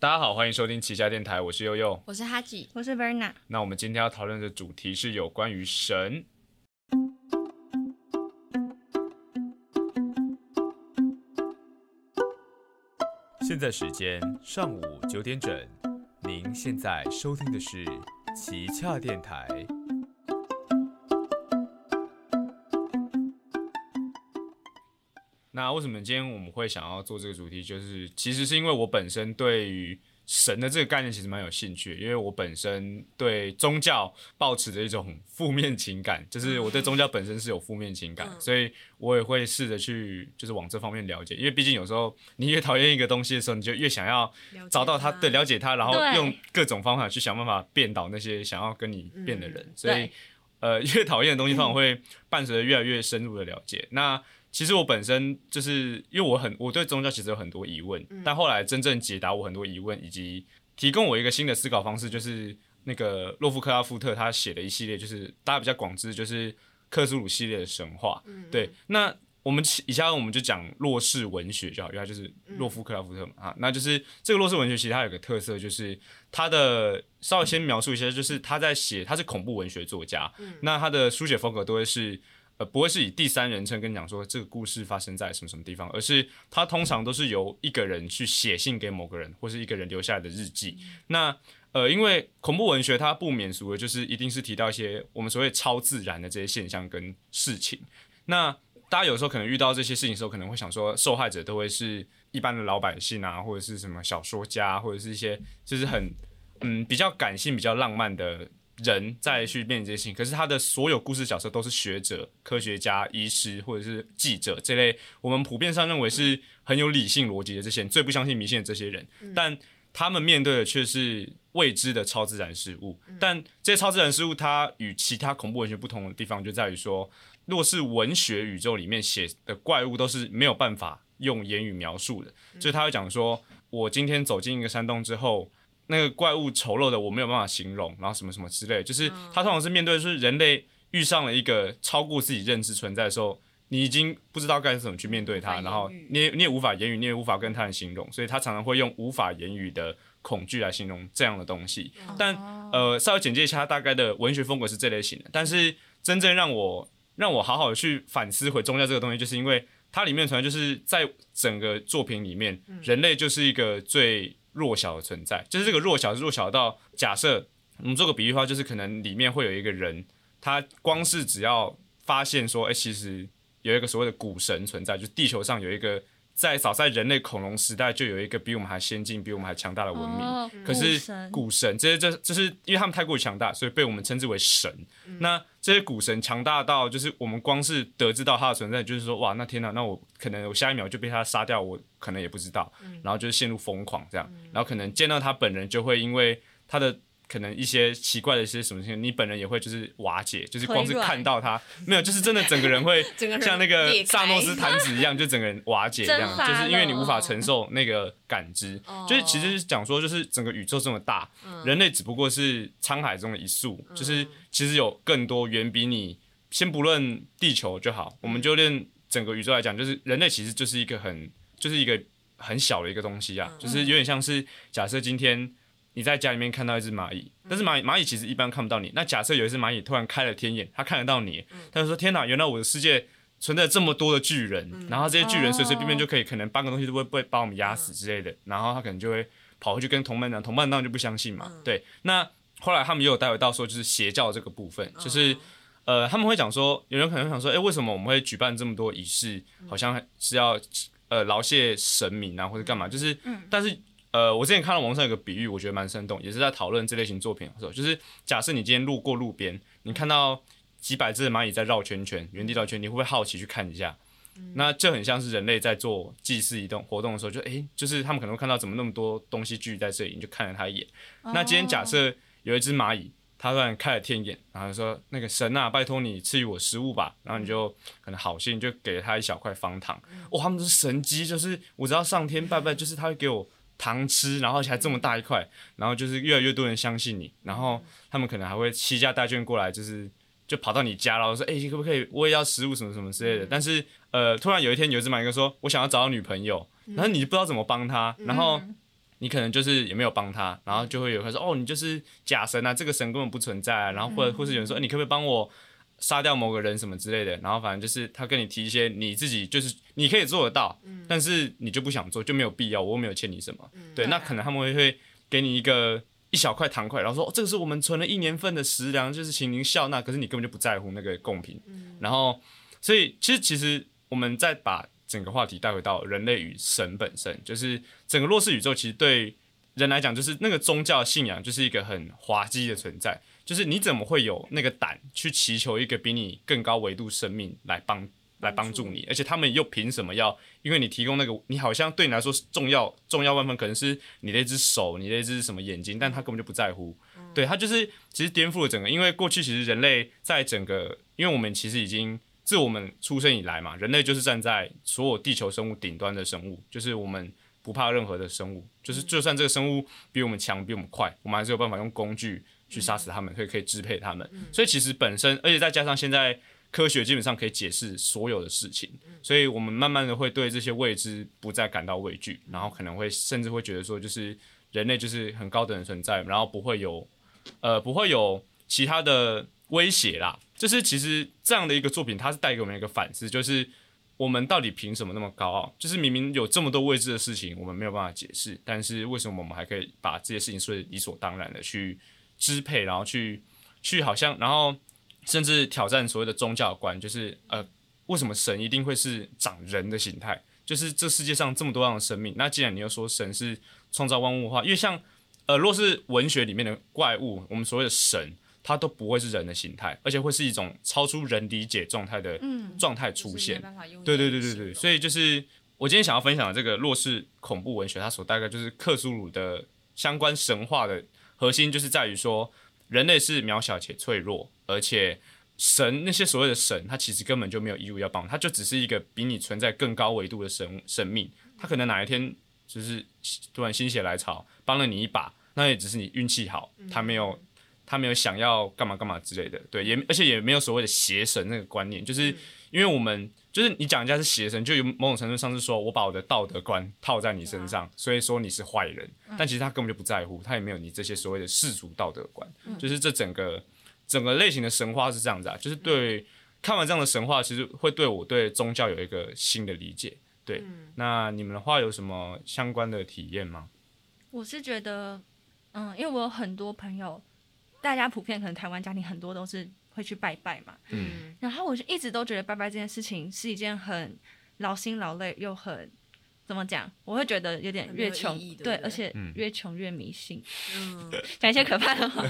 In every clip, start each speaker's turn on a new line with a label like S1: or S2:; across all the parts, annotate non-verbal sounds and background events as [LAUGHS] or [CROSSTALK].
S1: 大家好，欢迎收听旗下电台，我是悠悠。
S2: 我是哈吉，
S3: 我是 Verna。
S1: 那我们今天要讨论的主题是有关于神。现在时间上午九点整，您现在收听的是旗下电台。那为什么今天我们会想要做这个主题？就是其实是因为我本身对于神的这个概念其实蛮有兴趣，因为我本身对宗教抱持着一种负面情感，就是我对宗教本身是有负面情感，所以我也会试着去就是往这方面了解，因为毕竟有时候你越讨厌一个东西的时候，你就越想要找到它，对，了解它，然后用各种方法去想办法变倒那些想要跟你变的人，所以呃，[LAUGHS] 越讨厌的东西，通常会伴随着越来越深入的了解。那其实我本身就是因为我很我对宗教其实有很多疑问，但后来真正解答我很多疑问，以及提供我一个新的思考方式，就是那个洛夫克拉夫特他写的一系列，就是大家比较广知，就是克苏鲁系列的神话。对，那我们以下我们就讲洛氏文学就好，因为它就是洛夫克拉夫特嘛啊，那就是这个洛氏文学其实它有个特色，就是它的稍微先描述一下，就是他在写他是恐怖文学作家，那他的书写风格都会是。呃，不会是以第三人称跟你讲说这个故事发生在什么什么地方，而是它通常都是由一个人去写信给某个人，或是一个人留下来的日记。那呃，因为恐怖文学它不免俗的，就是一定是提到一些我们所谓超自然的这些现象跟事情。那大家有时候可能遇到这些事情的时候，可能会想说，受害者都会是一般的老百姓啊，或者是什么小说家，或者是一些就是很嗯比较感性、比较浪漫的。人再去面对这些事情，可是他的所有故事角色都是学者、科学家、医师或者是记者这类，我们普遍上认为是很有理性逻辑的这些人，最不相信迷信的这些人，但他们面对的却是未知的超自然事物。但这些超自然事物，它与其他恐怖文学不同的地方就在于说，若是文学宇宙里面写的怪物都是没有办法用言语描述的，所以他会讲说，我今天走进一个山洞之后。那个怪物丑陋的，我没有办法形容，然后什么什么之类，就是他通常是面对是人类遇上了一个超过自己认知存在的时候，你已经不知道该怎么去面对它，然后你也你也无法言语，你也无法跟他人形容，所以他常常会用无法言语的恐惧来形容这样的东西。但呃，稍微简介一下他大概的文学风格是这类型的。但是真正让我让我好好的去反思回宗教这个东西，就是因为它里面存在就是在整个作品里面，人类就是一个最。弱小的存在，就是这个弱小是弱小到假设，我们做个比喻的话，就是可能里面会有一个人，他光是只要发现说，哎，其实有一个所谓的古神存在，就地球上有一个。在早在人类恐龙时代就有一个比我们还先进、比我们还强大的文明，可是古神这些这这是因为他们太过于强大，所以被我们称之为神。那这些股神强大到就是我们光是得知到他的存在，就是说哇，那天哪，那我可能我下一秒就被他杀掉，我可能也不知道，然后就是陷入疯狂这样，然后可能见到他本人就会因为他的。可能一些奇怪的一些什么事情，你本人也会就是瓦解，就是光是看到他没有，就是真的整个人会 [LAUGHS] 像那个萨诺斯弹指一样，就整个人瓦解这样，[LAUGHS] 就是因为你无法承受那个感知。就是其实是讲说，就是整个宇宙这么大，人类只不过是沧海中的一粟，就是其实有更多远比你先不论地球就好，我们就论整个宇宙来讲，就是人类其实就是一个很就是一个很小的一个东西啊，就是有点像是假设今天。你在家里面看到一只蚂蚁，但是蚂蚁蚂蚁其实一般看不到你。那假设有一只蚂蚁突然开了天眼，它看得到你，它就说：“天哪，原来我的世界存在这么多的巨人，然后这些巨人随随便便就可以，可能搬个东西都会被把我们压死之类的。”然后他可能就会跑回去跟同伴讲，同伴当然就不相信嘛。对，那后来他们也有带回到说，就是邪教这个部分，就是呃，他们会讲说，有人可能想说，哎，为什么我们会举办这么多仪式，好像是要呃劳谢神明啊，或者干嘛？就是，但是。呃，我之前看到网上有个比喻，我觉得蛮生动，也是在讨论这类型作品的时候，就是假设你今天路过路边，你看到几百只蚂蚁在绕圈圈，原地绕圈，你会不会好奇去看一下？那这很像是人类在做祭祀移动活动的时候，就诶，就是他们可能会看到怎么那么多东西聚在这里，你就看了他一眼。那今天假设有一只蚂蚁，它突然开了天眼，然后说那个神啊，拜托你赐予我食物吧，然后你就可能好心就给了他一小块方糖。哇，他们是神机，就是我知道上天拜拜，就是他会给我。糖吃，然后还这么大一块，然后就是越来越多人相信你，然后他们可能还会七家带眷过来，就是就跑到你家，然后说，哎，可不可以，我也要食物什么什么之类的。但是，呃，突然有一天有一只马哥说，我想要找到女朋友，然后你不知道怎么帮他，然后你可能就是也没有帮他，然后就会有人说哦，你就是假神啊，这个神根本不存在啊，然后或者或是有人说，你可不可以帮我杀掉某个人什么之类的，然后反正就是他跟你提一些你自己就是你可以做得到，但是你就不想做，就没有必要，我又没有欠你什么，对，那可能他们会会给你一个一小块糖块，然后说、哦、这个是我们存了一年份的食粮，就是请您笑纳，可是你根本就不在乎那个贡品，然后所以其实其实我们再把整个话题带回到人类与神本身，就是整个洛氏宇宙，其实对人来讲，就是那个宗教信仰就是一个很滑稽的存在。就是你怎么会有那个胆去祈求一个比你更高维度生命来帮来帮助你？而且他们又凭什么要？因为你提供那个，你好像对你来说是重要重要万分，可能是你的一只手，你的一只什么眼睛，但他根本就不在乎。对他就是其实颠覆了整个，因为过去其实人类在整个，因为我们其实已经。自我们出生以来嘛，人类就是站在所有地球生物顶端的生物，就是我们不怕任何的生物，就是就算这个生物比我们强、比我们快，我们还是有办法用工具去杀死他们，可以可以支配他们。所以其实本身，而且再加上现在科学基本上可以解释所有的事情，所以我们慢慢的会对这些未知不再感到畏惧，然后可能会甚至会觉得说，就是人类就是很高等的存在，然后不会有呃不会有其他的威胁啦。就是其实这样的一个作品，它是带给我们一个反思，就是我们到底凭什么那么高傲？就是明明有这么多未知的事情，我们没有办法解释，但是为什么我们还可以把这些事情说理所当然的去支配，然后去去好像，然后甚至挑战所谓的宗教观，就是呃，为什么神一定会是长人的形态？就是这世界上这么多样的生命，那既然你又说神是创造万物的话，因为像呃，若是文学里面的怪物，我们所谓的神。它都不会是人的形态，而且会是一种超出人理解状态的状态出现。对对对对对，所以就是我今天想要分享的这个若是恐怖文学，它所大概就是克苏鲁的相关神话的核心，就是在于说人类是渺小且脆弱，而且神那些所谓的神，他其实根本就没有义务要帮，他就只是一个比你存在更高维度的神生命，他可能哪一天就是突然心血来潮帮了你一把，那也只是你运气好，他没有。他没有想要干嘛干嘛之类的，对，也而且也没有所谓的邪神那个观念，就是因为我们就是你讲人家是邪神，就有某种程度上是说我把我的道德观套在你身上，所以说你是坏人，但其实他根本就不在乎，他也没有你这些所谓的世俗道德观，就是这整个整个类型的神话是这样子啊，就是对看完这样的神话，其实会对我对宗教有一个新的理解。对，那你们的话有什么相关的体验吗？
S2: 我是觉得，嗯，因为我有很多朋友。大家普遍可能台湾家庭很多都是会去拜拜嘛，嗯，然后我就一直都觉得拜拜这件事情是一件很劳心劳累又很怎么讲，我会觉得有点越穷对，而且越穷越迷信，嗯，[LAUGHS] 讲一些可怕的话，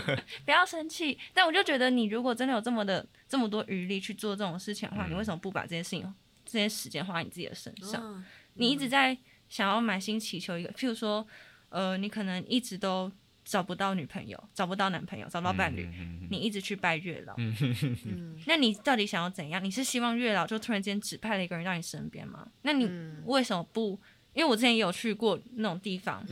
S2: 不要生气。但我就觉得你如果真的有这么的这么多余力去做这种事情的话，你为什么不把这件事情这些时间花在你自己的身上？你一直在想要满心祈求一个，譬如说，呃，你可能一直都。找不到女朋友，找不到男朋友，找不到伴侣，你一直去拜月老，那你到底想要怎样？你是希望月老就突然间指派了一个人到你身边吗？那你为什么不？因为我之前也有去过那种地方，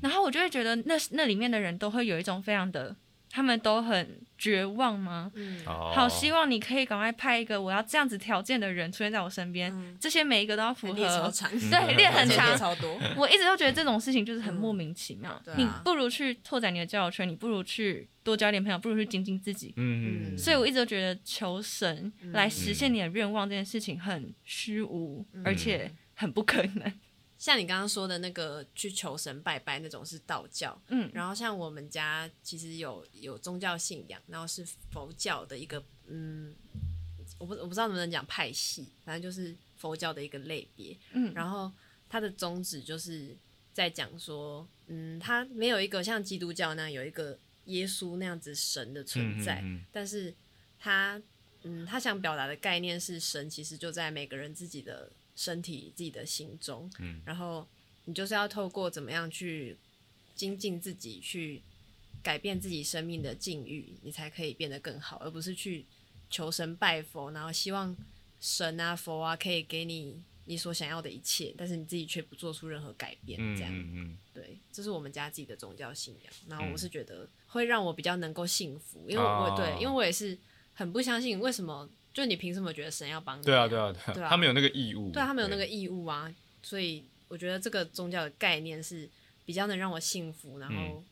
S2: 然后我就会觉得那那里面的人都会有一种非常的。他们都很绝望吗？嗯，好希望你可以赶快派一个我要这样子条件的人出现在我身边。这些每一个都要符合，对，练很长，
S3: 超多。
S2: 我一直都觉得这种事情就是很莫名其妙。你不如去拓展你的交友圈，你不如去多交点朋友，不如去精进自己。嗯嗯。所以我一直都觉得求神来实现你的愿望这件事情很虚无，而且很不可能。
S3: 像你刚刚说的那个去求神拜拜那种是道教，嗯，然后像我们家其实有有宗教信仰，然后是佛教的一个，嗯，我不我不知道能不能讲派系，反正就是佛教的一个类别，嗯，然后它的宗旨就是在讲说，嗯，它没有一个像基督教那样有一个耶稣那样子神的存在，但是它，嗯，它想表达的概念是神其实就在每个人自己的。身体自己的心中，嗯，然后你就是要透过怎么样去精进自己，去改变自己生命的境遇，你才可以变得更好，而不是去求神拜佛，然后希望神啊佛啊可以给你你所想要的一切，但是你自己却不做出任何改变，这样，嗯嗯，对，这是我们家自己的宗教信仰，然后我是觉得会让我比较能够幸福，因为我对，因为我也是很不相信为什么。就你凭什么觉得神要帮你？
S1: 对啊，对啊，对啊，他们有那个义务。
S3: 对，他们有那个义务啊。所以我觉得这个宗教的概念是比较能让我幸福，然后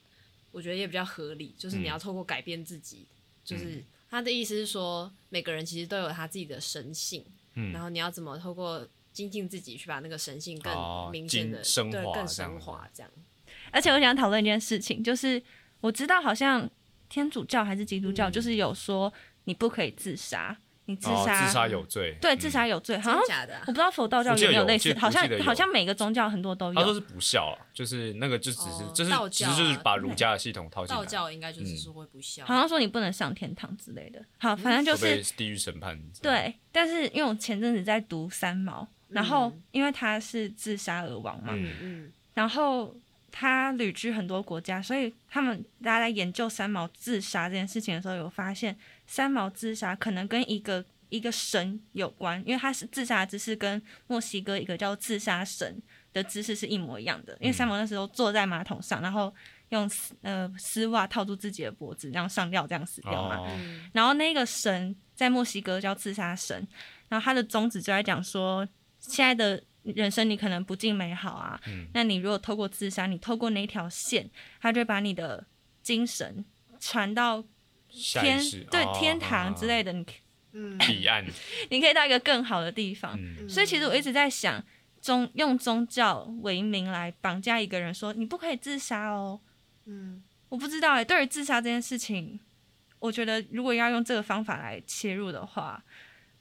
S3: 我觉得也比较合理，就是你要透过改变自己，就是他的意思是说，每个人其实都有他自己的神性，嗯，然后你要怎么透过精进自己去把那个神性更明显的对更升华这样。
S2: 而且我想讨论一件事情，就是我知道好像天主教还是基督教，就是有说你不可以自杀。你自杀，
S1: 自杀有罪。
S2: 对，自杀有罪，好像假的我不知道佛道教有没有类似，好像好像每个宗教很多都有。
S1: 他说是不孝，就是那个就只是就是其实就是把儒家的系统套进
S3: 来。道教应该就是说会不孝，
S2: 好像说你不能上天堂之类的。好，反正就是
S1: 地狱审判。
S2: 对，但是因为我前阵子在读三毛，然后因为他是自杀而亡嘛，嗯嗯，然后他旅居很多国家，所以他们大家在研究三毛自杀这件事情的时候，有发现。三毛自杀可能跟一个一个神有关，因为他是自杀的姿势跟墨西哥一个叫自杀神的姿势是一模一样的。因为三毛那时候坐在马桶上，然后用呃丝袜套住自己的脖子，这样上吊，这样死掉嘛。然后那个神在墨西哥叫自杀神，然后他的宗旨就在讲说，现在的人生你可能不尽美好啊，那你如果透过自杀，你透过那条线，他就把你的精神传到。天对天堂之类的，你嗯
S1: 彼岸，[LAUGHS]
S2: 你可以到一个更好的地方。所以其实我一直在想，宗用宗教为名来绑架一个人，说你不可以自杀哦。嗯，我不知道哎。对于自杀这件事情，我觉得如果要用这个方法来切入的话，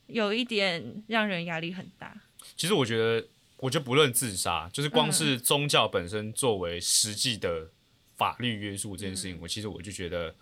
S2: 有一点让人压力很大。
S1: 其实我觉得，我觉得不论自杀，就是光是宗教本身作为实际的法律约束这件事情，我其实我就觉得。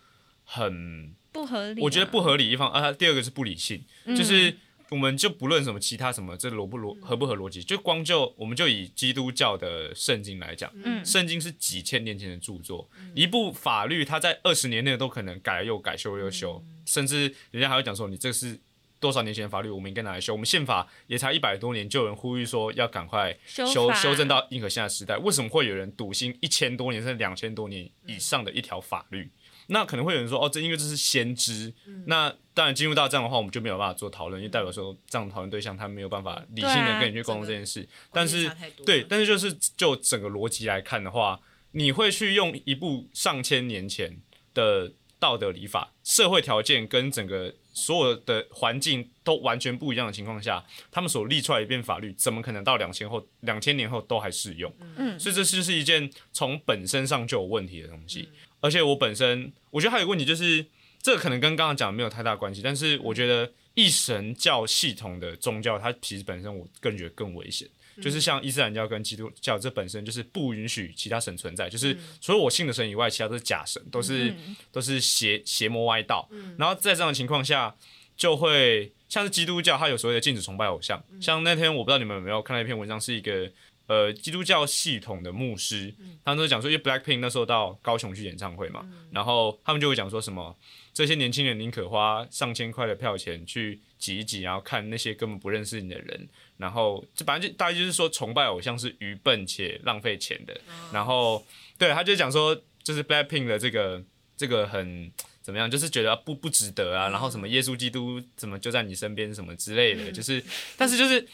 S1: 很
S2: 不合理，
S1: 我觉得不合理一方啊。第二个是不理性，就是我们就不论什么其他什么，这逻不逻合不合逻辑，就光就我们就以基督教的圣经来讲，嗯，圣经是几千年前的著作，一部法律它在二十年内都可能改又改修又修，甚至人家还会讲说你这是多少年前的法律，我们应该拿来修。我们宪法也才一百多年，就有人呼吁说要赶快修修正到应和现在时代。为什么会有人笃信一千多年甚至两千多年以上的一条法律？那可能会有人说，哦，这因为这是先知。那当然进入到这样的话，我们就没有办法做讨论，因为代表说这样的讨论对象他没有办法理性的跟你去沟通这件事。但是，对，但是就是就整个逻辑来看的话，你会去用一部上千年前的道德礼法、社会条件跟整个所有的环境都完全不一样的情况下，他们所立出来一遍法律，怎么可能到两千后、两千年后都还适用？嗯，所以这就是一件从本身上就有问题的东西。而且我本身，我觉得还有个问题，就是这个可能跟刚刚讲的没有太大关系。但是我觉得一神教系统的宗教，它其实本身我更觉得更危险。就是像伊斯兰教跟基督教，这本身就是不允许其他神存在，就是除了我信的神以外，其他都是假神，都是都是邪邪魔歪道。然后在这样的情况下，就会像是基督教，它有所谓的禁止崇拜偶像。像那天我不知道你们有没有看到一篇文章，是一个。呃，基督教系统的牧师，他们都讲说，因为 Blackpink 那时候到高雄去演唱会嘛，然后他们就会讲说什么，这些年轻人宁可花上千块的票钱去挤一挤，然后看那些根本不认识你的人，然后这反正就大概就是说，崇拜偶像是愚笨且浪费钱的。然后，对，他就讲说，就是 Blackpink 的这个这个很怎么样，就是觉得不不值得啊，然后什么耶稣基督怎么就在你身边什么之类的，就是，但是就是。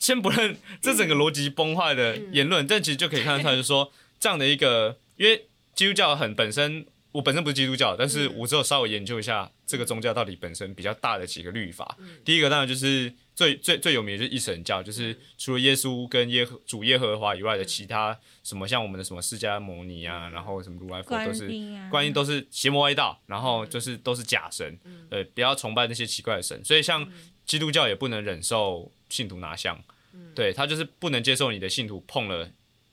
S1: 先不论这整个逻辑崩坏的言论，但其实就可以看得出来，就是说这样的一个，因为基督教很本身，我本身不是基督教，但是我只有稍微研究一下这个宗教到底本身比较大的几个律法。第一个当然就是最最最有名的就是一神教，就是除了耶稣跟耶和主耶和华以外的其他什么像我们的什么释迦牟尼啊，然后什么如来佛都是观音都是邪魔歪道，然后就是都是假神，呃，不要崇拜那些奇怪的神。所以像基督教也不能忍受。信徒拿香，对他就是不能接受你的信徒碰了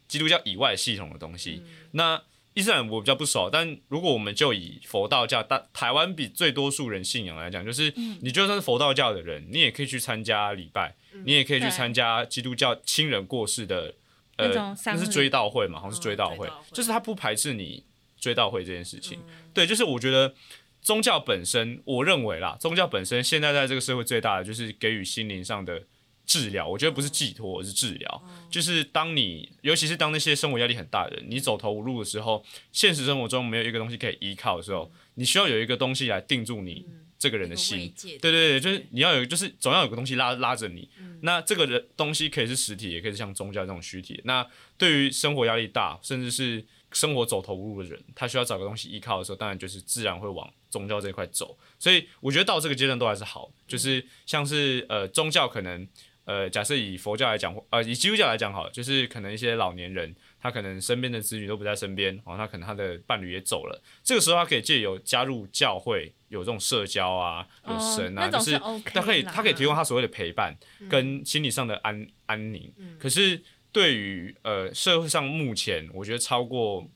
S1: 基督教以外系统的东西。那伊斯兰我比较不熟，但如果我们就以佛道教，大台湾比最多数人信仰来讲，就是你就算是佛道教的人，你也可以去参加礼拜，你也可以去参加基督教亲人过世的呃，那是追悼会嘛，好像是追悼会，就是他不排斥你追悼会这件事情。对，就是我觉得。宗教本身，我认为啦，宗教本身现在在这个社会最大的就是给予心灵上的治疗。我觉得不是寄托，而是治疗。就是当你，尤其是当那些生活压力很大的人，你走投无路的时候，现实生活中没有一个东西可以依靠的时候，你需要有一个东西来定住你这个人的心。
S3: 对
S1: 对对，就是你要有，就是总要有个东西拉拉着你。那这个人东西可以是实体，也可以是像宗教这种虚体。那对于生活压力大，甚至是生活走投无路的人，他需要找个东西依靠的时候，当然就是自然会往宗教这一块走。所以我觉得到这个阶段都还是好，就是像是呃宗教可能呃假设以佛教来讲，呃以基督教来讲好，就是可能一些老年人。他可能身边的子女都不在身边，哦，他可能他的伴侣也走了。这个时候，他可以借由加入教会，有这种社交啊，有神啊，就是他可以他可以提供他所谓的陪伴跟心理上的安安宁。可是对于呃社会上目前我觉得超过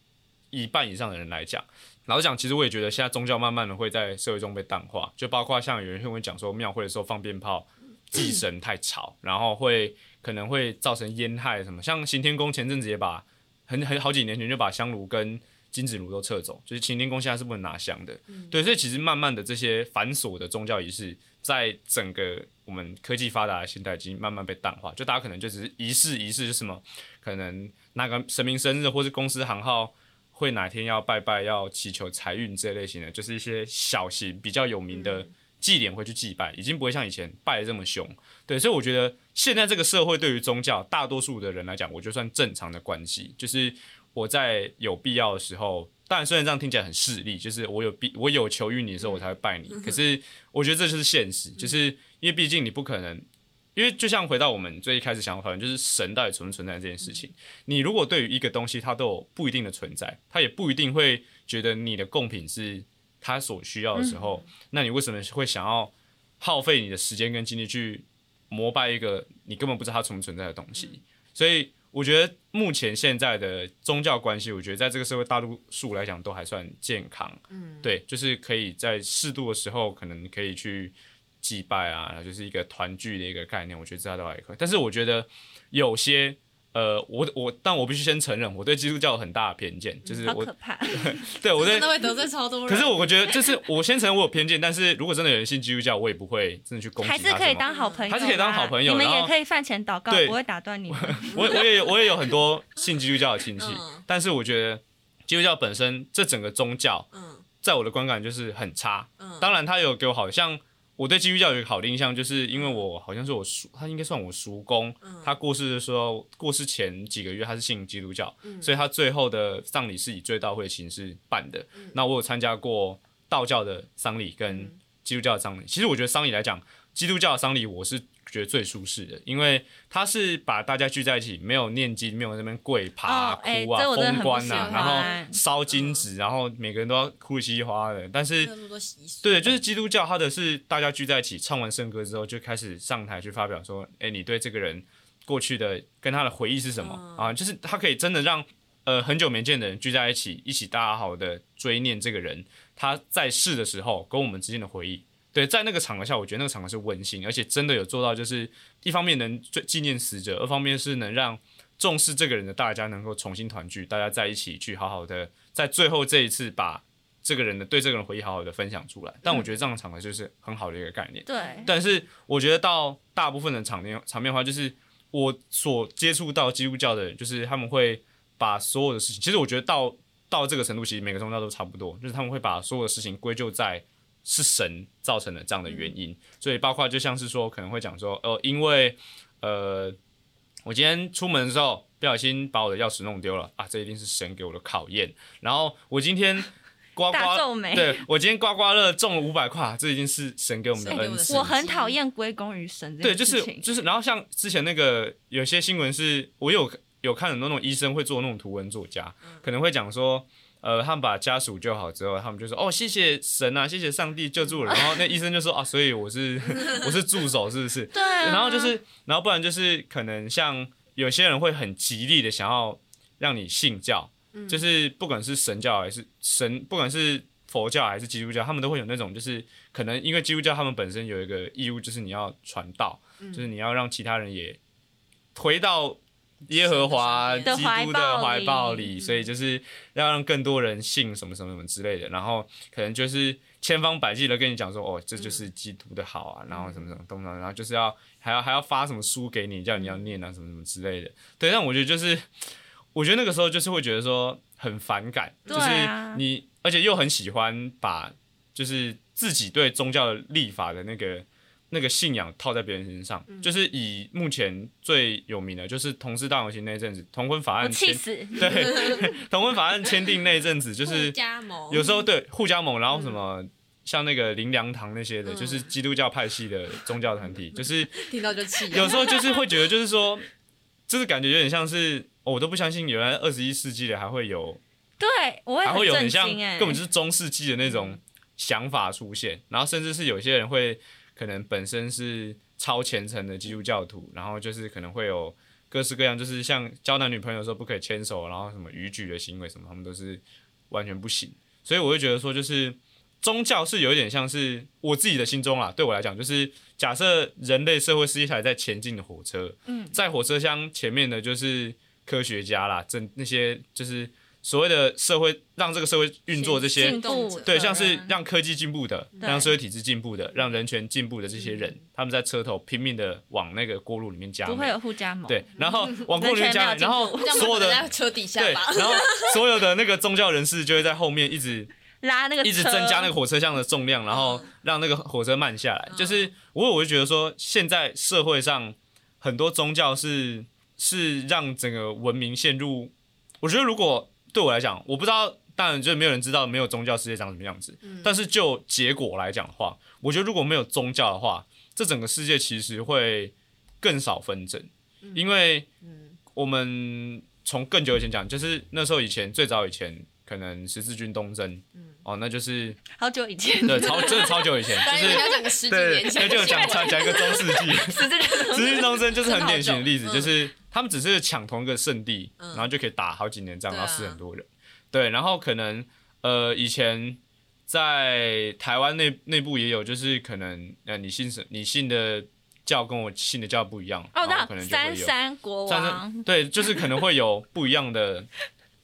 S1: 一半以上的人来讲，老实讲，其实我也觉得现在宗教慢慢的会在社会中被淡化，就包括像有人会讲说庙会的时候放鞭炮祭神太吵，然后会可能会造成烟害什么，像行天宫前阵子也把。很很好几年前就把香炉跟金子炉都撤走，就是擎天宫现在是不能拿香的。对，所以其实慢慢的这些繁琐的宗教仪式，在整个我们科技发达的现代，已经慢慢被淡化。就大家可能就只是仪式仪式，就什么可能那个神明生日，或是公司行号会哪天要拜拜，要祈求财运这类型的，就是一些小型比较有名的祭典会去祭拜，已经不会像以前拜的这么凶。对，所以我觉得现在这个社会对于宗教，大多数的人来讲，我就算正常的关系，就是我在有必要的时候，当然虽然这样听起来很势利，就是我有必我有求于你的时候，我才会拜你。可是我觉得这就是现实，就是因为毕竟你不可能，因为就像回到我们最一开始想讨论，就是神到底存不存在这件事情。你如果对于一个东西，它都有不一定的存在，它也不一定会觉得你的贡品是他所需要的时候，那你为什么会想要耗费你的时间跟精力去？膜拜一个你根本不知道它存不存在的东西，所以我觉得目前现在的宗教关系，我觉得在这个社会大多数来讲都还算健康。嗯，对，就是可以在适度的时候可能可以去祭拜啊，就是一个团聚的一个概念，我觉得这都还可以。但是我觉得有些。呃，我我，但我必须先承认，我对基督教有很大的偏见，就是我，[LAUGHS] 对，我
S3: 真的会得罪超多人。
S1: 可是我觉得，就是我先承认我有偏见，但是如果真的有人信基督教，我也不会真的去攻击他。
S2: 还是可以当好朋友，
S1: 还是可以当好朋友，
S2: 你们也可以饭前祷告，不会打断你们。[LAUGHS]
S1: 我我也我也有很多信基督教的亲戚，但是我觉得基督教本身这整个宗教，在我的观感就是很差。当然，他有给我好像。我对基督教有一个好的印象，就是因为我好像是我叔，他应该算我叔公，他过世的时候，过世前几个月他是信基督教，所以他最后的葬礼是以追悼会形式办的。那我有参加过道教的丧礼跟基督教的丧礼，其实我觉得丧礼来讲，基督教的丧礼我是。觉得最舒适的，因为他是把大家聚在一起，没有念经，没有那边跪爬哭啊、封关呐，然后烧金纸，然后每个人都要哭稀里哗的。但是，对，就是基督教，他的是大家聚在一起，唱完圣歌之后，就开始上台去发表说：“哎，你对这个人过去的跟他的回忆是什么啊？”就是他可以真的让呃很久没见的人聚在一起，一起大家好的追念这个人他在世的时候跟我们之间的回忆。对，在那个场合下，我觉得那个场合是温馨，而且真的有做到，就是一方面能纪念死者，二方面是能让重视这个人的大家能够重新团聚，大家在一起去好好的，在最后这一次把这个人的对这个人回忆好好的分享出来。但我觉得这样的场合就是很好的一个概念。
S2: 对。
S1: 但是我觉得到大部分的场面场面话，就是我所接触到基督教的人，就是他们会把所有的事情，其实我觉得到到这个程度，其实每个宗教都差不多，就是他们会把所有的事情归咎在。是神造成的这样的原因，所以包括就像是说，可能会讲说，呃，因为呃，我今天出门的时候不小心把我的钥匙弄丢了啊，这一定是神给我的考验。然后我今天刮刮，对我今天刮刮乐中了五百块，这一定是神给我们的恩赐。
S2: 我很讨厌归功于神，
S1: 对，就是就是，然后像之前那个有些新闻是，我有有看很多那种医生会做那种图文作家，可能会讲说。呃，他们把家属救好之后，他们就说：“哦，谢谢神啊，谢谢上帝救助了。[LAUGHS] ”然后那医生就说：“啊，所以我是 [LAUGHS] 我是助手，是不是？”
S2: 对。
S1: 然后就是，然后不然就是可能像有些人会很极力的想要让你信教，就是不管是神教还是神，不管是佛教还是基督教，他们都会有那种，就是可能因为基督教他们本身有一个义务，就是你要传道，就是你要让其他人也回到。耶和华基督的怀抱里，所以就是要让更多人信什么什么什么之类的，然后可能就是千方百计的跟你讲说，哦，这就是基督的好啊，然后什么什么东西，然后就是要还要还要发什么书给你，叫你要念啊，什么什么之类的。对，但我觉得就是，我觉得那个时候就是会觉得说很反感，就是你，而且又很喜欢把就是。自己对宗教的立法的那个那个信仰套在别人身上，就是以目前最有名的，就是同事大游行那一阵子，同婚法案签，对，[LAUGHS] 同婚法案签订那一阵子，就是
S3: 加盟，
S1: 有时候对互加盟，然后什么像那个林良堂那些的，就是基督教派系的宗教团体，就是 [LAUGHS]
S3: 听到就气，
S1: 有时候就是会觉得，就是说，就是感觉有点像是，我都不相信，原来二十一世纪的还会有，
S2: 对，我
S1: 还会有
S2: 很
S1: 像根本就是中世纪的那种。想法出现，然后甚至是有些人会可能本身是超虔诚的基督教徒，然后就是可能会有各式各样，就是像交男女朋友的时候不可以牵手，然后什么逾矩的行为什么，他们都是完全不行。所以我会觉得说，就是宗教是有一点像是我自己的心中啊，对我来讲，就是假设人类社会是一台在前进的火车，嗯，在火车厢前面的就是科学家啦，这那些就是。所谓的社会让这个社会运作，这些对，像是让科技进步的，让社会体制进步的，让人权进步的这些人，他们在车头拼命的往那个锅炉里面加，
S2: 不会有互加盟，
S1: 对，然后 [LAUGHS] 往锅炉里面加，然后所有的
S3: 车底下，
S1: 对，然后所有的那个宗教人士就会在后面一直
S2: 拉那个，
S1: 一直增加那个火车厢的重量，然后让那个火车慢下来。就是我，我就觉得说，现在社会上很多宗教是是让整个文明陷入，我觉得如果。对我来讲，我不知道，当然就是没有人知道没有宗教世界长什么样子。但是就结果来讲的话，我觉得如果没有宗教的话，这整个世界其实会更少纷争，因为我们从更久以前讲，就是那时候以前最早以前，可能十字军东征，哦，那就是
S2: 好久以前，
S1: 对，超真的超久以前，就是
S3: 要讲个十几年前，
S1: 就讲讲讲一个中世纪 [LAUGHS]
S2: 十字
S1: 军东征，就是很典型的例子，就是。他们只是抢同一个圣地，然后就可以打好几年仗，然后死很多人。对，然后可能呃以前在台湾内内部也有，就是可能呃你信什你信的教跟我信的教不一样，哦，那可能就会有
S2: 三国王，
S1: 对，就是可能会有不一样的。[LAUGHS]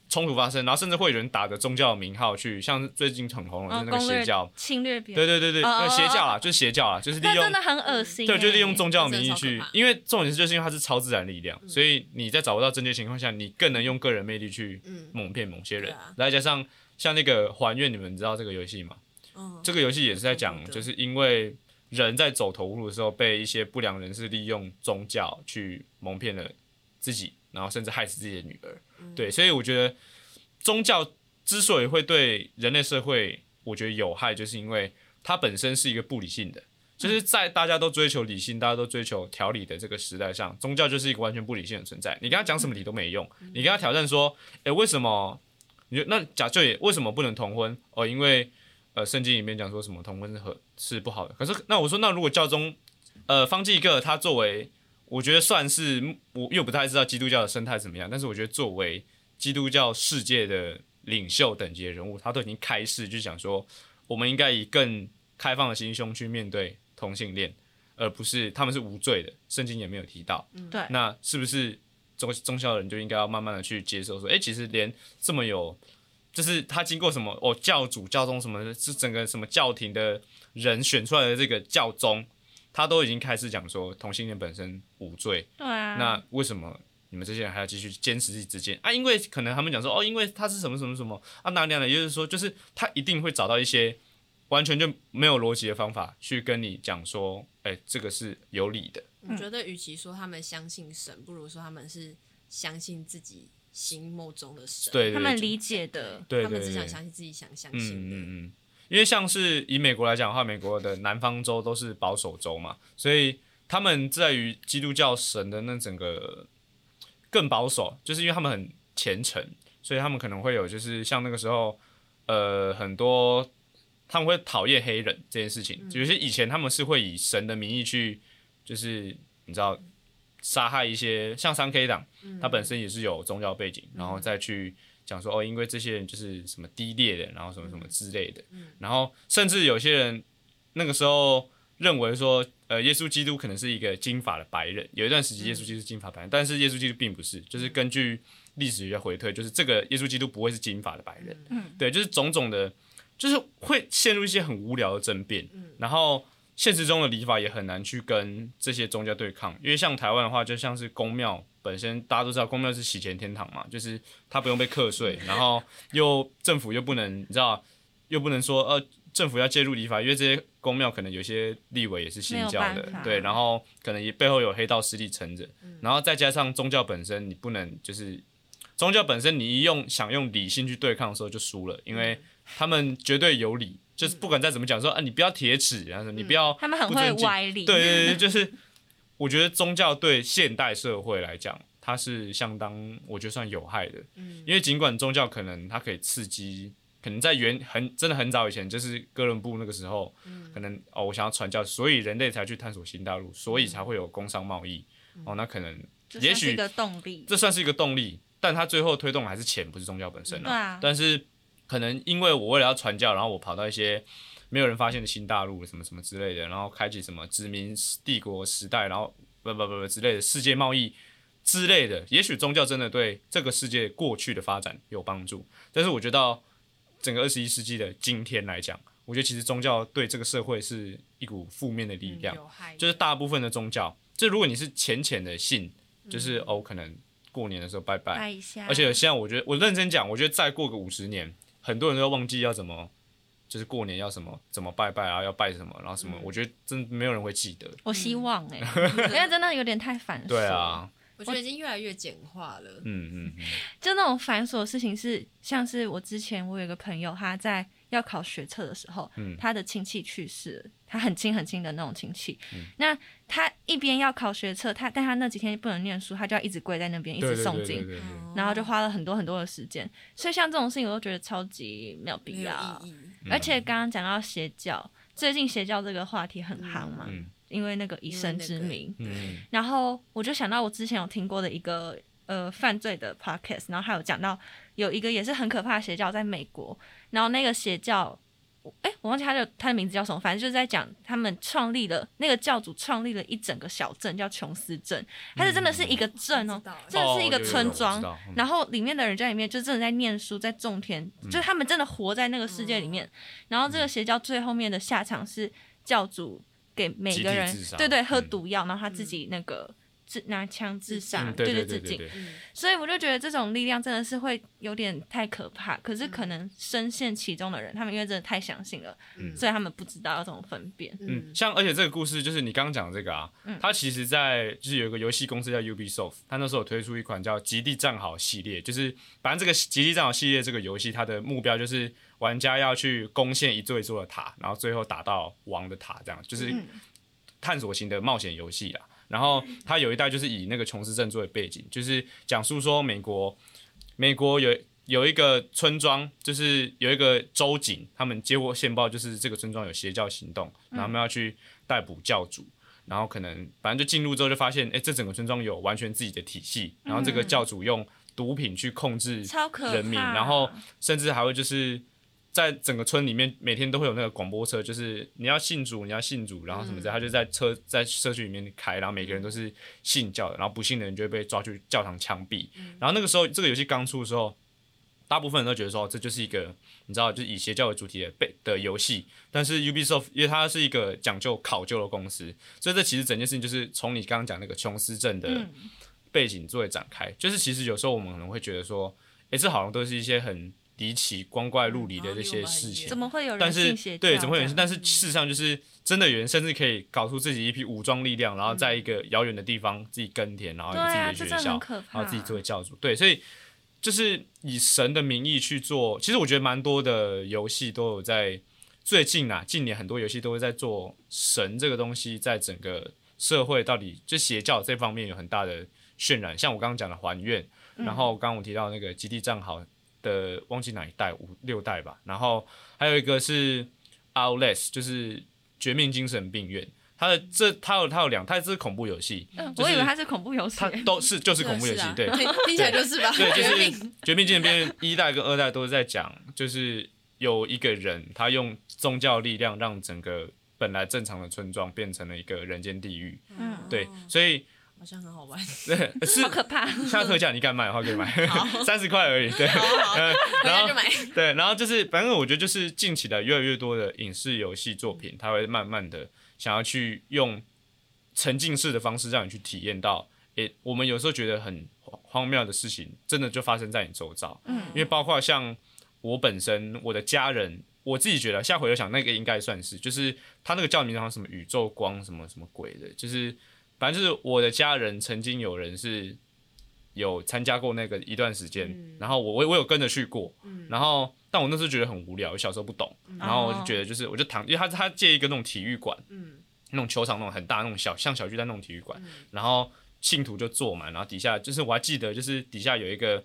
S1: 冲突发生，然后甚至会有人打着宗教的名号去，像最近很红的就是那个邪教，
S2: 侵略别
S1: 人。对对对对，邪教啊，就是邪教啊，就是利用
S2: 真的很恶心。
S1: 对，就利用宗教的名义去，因为重点是就是因为它是超自然力量，所以你在找不到证据情况下，你更能用个人魅力去蒙骗某些人。再加上像那个还愿，你们知道这个游戏吗？这个游戏也是在讲，就是因为人在走投无路的时候，被一些不良人士利用宗教去蒙骗了自己。然后甚至害死自己的女儿，对，所以我觉得宗教之所以会对人类社会，我觉得有害，就是因为它本身是一个不理性的，就是在大家都追求理性、大家都追求条理的这个时代上，宗教就是一个完全不理性的存在。你跟他讲什么理都没用，你跟他挑战说，诶，为什么？你那假就也为什么不能同婚？哦，因为呃，圣经里面讲说什么同婚是和是不好的。可是那我说，那如果教宗呃方济各他作为我觉得算是我又不太知道基督教的生态怎么样，但是我觉得作为基督教世界的领袖等级的人物，他都已经开始，就想说我们应该以更开放的心胸去面对同性恋，而不是他们是无罪的，圣经也没有提到。
S2: 对，
S1: 那是不是宗宗教的人就应该要慢慢的去接受，说，哎，其实连这么有，就是他经过什么哦，教主教宗什么，是整个什么教廷的人选出来的这个教宗。他都已经开始讲说同性恋本身无罪，
S2: 对啊，
S1: 那为什么你们这些人还要继续坚持自己之间啊？因为可能他们讲说哦，因为他是什么什么什么啊，那那样的，也就是说，就是他一定会找到一些完全就没有逻辑的方法去跟你讲说，哎，这个是有理的。
S3: 我觉得，与其说他们相信神，不如说他们是相信自己心目中的神，
S1: 对
S2: 他们理解的，
S3: 他们只想相信自己想相信的。嗯嗯。
S1: 因为像是以美国来讲的话，美国的南方州都是保守州嘛，所以他们在于基督教神的那整个更保守，就是因为他们很虔诚，所以他们可能会有就是像那个时候，呃，很多他们会讨厌黑人这件事情，有些以前他们是会以神的名义去，就是你知道杀害一些像三 K 党，他本身也是有宗教背景，然后再去。讲说哦，因为这些人就是什么低劣的，然后什么什么之类的，然后甚至有些人那个时候认为说，呃，耶稣基督可能是一个金发的白人。有一段时期，耶稣基督是金发白人，但是耶稣基督并不是，就是根据历史学回推，就是这个耶稣基督不会是金发的白人。嗯，对，就是种种的，就是会陷入一些很无聊的争辩。嗯，然后现实中的礼法也很难去跟这些宗教对抗，因为像台湾的话，就像是公庙。本身大家都知道，公庙是洗钱天堂嘛，就是他不用被课税，然后又政府又不能，你知道，又不能说呃政府要介入立法，因为这些公庙可能有些立委也是信教的，对，然后可能也背后有黑道势力撑着，然后再加上宗教本身，你不能就是宗教本身，你一用想用理性去对抗的时候就输了，因为他们绝对有理，就是不管再怎么讲说啊，你不要铁齿，然后你不要，
S2: 他们很会歪理，
S1: 对对对，就是我觉得宗教对现代社会来讲。它是相当，我觉得算有害的，嗯，因为尽管宗教可能它可以刺激，可能在原很真的很早以前，就是哥伦布那个时候，嗯，可能哦，我想要传教，所以人类才去探索新大陆，所以才会有工商贸易，哦，那可能也许
S2: 一个动力，
S1: 这算是一个动力，但它最后推动的还是钱，不是宗教本身
S2: 啊，
S1: 但是可能因为我为了要传教，然后我跑到一些没有人发现的新大陆，什么什么之类的，然后开启什么殖民帝国时代，然后不不不不之类的世界贸易。之类的，也许宗教真的对这个世界过去的发展有帮助，但是我觉得整个二十一世纪的今天来讲，我觉得其实宗教对这个社会是一股负面的力量，就是大部分的宗教，就如果你是浅浅的信，就是哦，可能过年的时候拜拜，而且现在我觉得我认真讲，我觉得再过个五十年，很多人都要忘记要怎么，就是过年要什么怎么拜拜啊，要拜什么，然后什么，我觉得真没有人会记得。
S2: 我希望哎，[LAUGHS] 因为真的有点太繁琐。
S1: 对啊。
S3: 我觉得已经越来越简化了。嗯
S1: 嗯嗯，
S2: 就那种繁琐的事情是，像是我之前我有一个朋友，他在要考学测的时候，他的亲戚去世，他很亲很亲的那种亲戚。那他一边要考学测，他但他那几天不能念书，他就要一直跪在那边一直诵经，然后就花了很多很多的时间。所以像这种事情，我都觉得超级没有必要。而且刚刚讲到邪教，最近邪教这个话题很夯嘛。因为那个以身之名，然后我就想到我之前有听过的一个呃犯罪的 podcast，然后还有讲到有一个也是很可怕的邪教在美国，然后那个邪教，哎，我忘记他的他的名字叫什么，反正就是在讲他们创立了那个教主创立了一整个小镇叫琼斯镇，它是真的是一个镇哦，真的是一个村庄，然后里面的人在里面就真的在念书，在种田，就是他们真的活在那个世界里面，然后这个邪教最后面的下场是教主。给每个人，对对，喝毒药，然后他自己那个自拿枪自杀，对对自尽。所以我就觉得这种力量真的是会有点太可怕。可是可能深陷其中的人，他们因为真的太相信了，所以他们不知道要怎么分辨。
S1: 嗯，像而且这个故事就是你刚刚讲的这个啊，它其实在就是有一个游戏公司叫 Ubisoft，它那时候推出一款叫《极地战壕》系列，就是反正这个《极地战壕》系列这个游戏，它的目标就是。玩家要去攻陷一座一座的塔，然后最后打到王的塔，这样就是探索型的冒险游戏啦。然后他有一代就是以那个琼斯镇作为背景，就是讲述说美国美国有有一个村庄，就是有一个州警，他们接获线报，就是这个村庄有邪教行动，然后他们要去逮捕教主，然后可能反正就进入之后就发现，哎，这整个村庄有完全自己的体系，然后这个教主用毒品去控制人民，然后甚至还会就是。在整个村里面，每天都会有那个广播车，就是你要信主，你要信主，然后什么的，他就在车在社区里面开，然后每个人都是信教的，然后不信的人就会被抓去教堂枪毙。然后那个时候，这个游戏刚出的时候，大部分人都觉得说这就是一个你知道，就是以邪教为主题的背的游戏。但是 Ubisoft 因为它是一个讲究考究的公司，所以这其实整件事情就是从你刚刚讲那个琼斯镇的背景作为展开。就是其实有时候我们可能会觉得说，哎，这好像都是一些很。离奇、光怪陆离的这些事情，
S2: 怎么会有人？
S1: 但是对，怎么会有人？但是事实上，就是真的有人甚至可以搞出自己一批武装力量，然后在一个遥远的地方自己耕田，然后有自己的学校，然后自己作为教主。对，所以就是以神的名义去做。其实我觉得蛮多的游戏都有在最近啊，近年很多游戏都会在做神这个东西，在整个社会到底就邪教这方面有很大的渲染。像我刚刚讲的还愿，然后刚刚我提到那个基地账号。的忘记哪一代五六代吧，然后还有一个是 Outlast，就是绝命精神病院。它的这它有它有两，它是恐怖游戏。
S2: 嗯，我以为它是恐怖游戏。
S1: 它都是就是恐怖游戏，对，
S3: 听起来就是吧。
S1: 对，就是绝命精神病院一代跟二代都是在讲，就是有一个人他用宗教力量让整个本来正常的村庄变成了一个人间地狱。嗯，对，所以。
S3: 好像很好玩，[LAUGHS]
S1: 对，[LAUGHS] 是
S2: 好可怕。
S1: 下特价你敢买的话可以买，三十块而已。对，[LAUGHS]
S3: 然后就买。
S1: 对，然后就是反正我觉得就是近期的越来越多的影视游戏作品，它会慢慢的想要去用沉浸式的方式让你去体验到，诶，我们有时候觉得很荒谬的事情，真的就发生在你周遭。嗯，因为包括像我本身，我的家人。我自己觉得，下回我想，那个应该算是，就是他那个叫名好像什么宇宙光什么什么鬼的，就是反正就是我的家人曾经有人是有参加过那个一段时间，然后我我我有跟着去过，然后但我那时候觉得很无聊，小时候不懂，然后我就觉得就是我就躺，因为他他借一个那种体育馆，那种球场那种很大那种小像小巨蛋那种体育馆，然后信徒就坐满，然后底下就是我还记得就是底下有一个。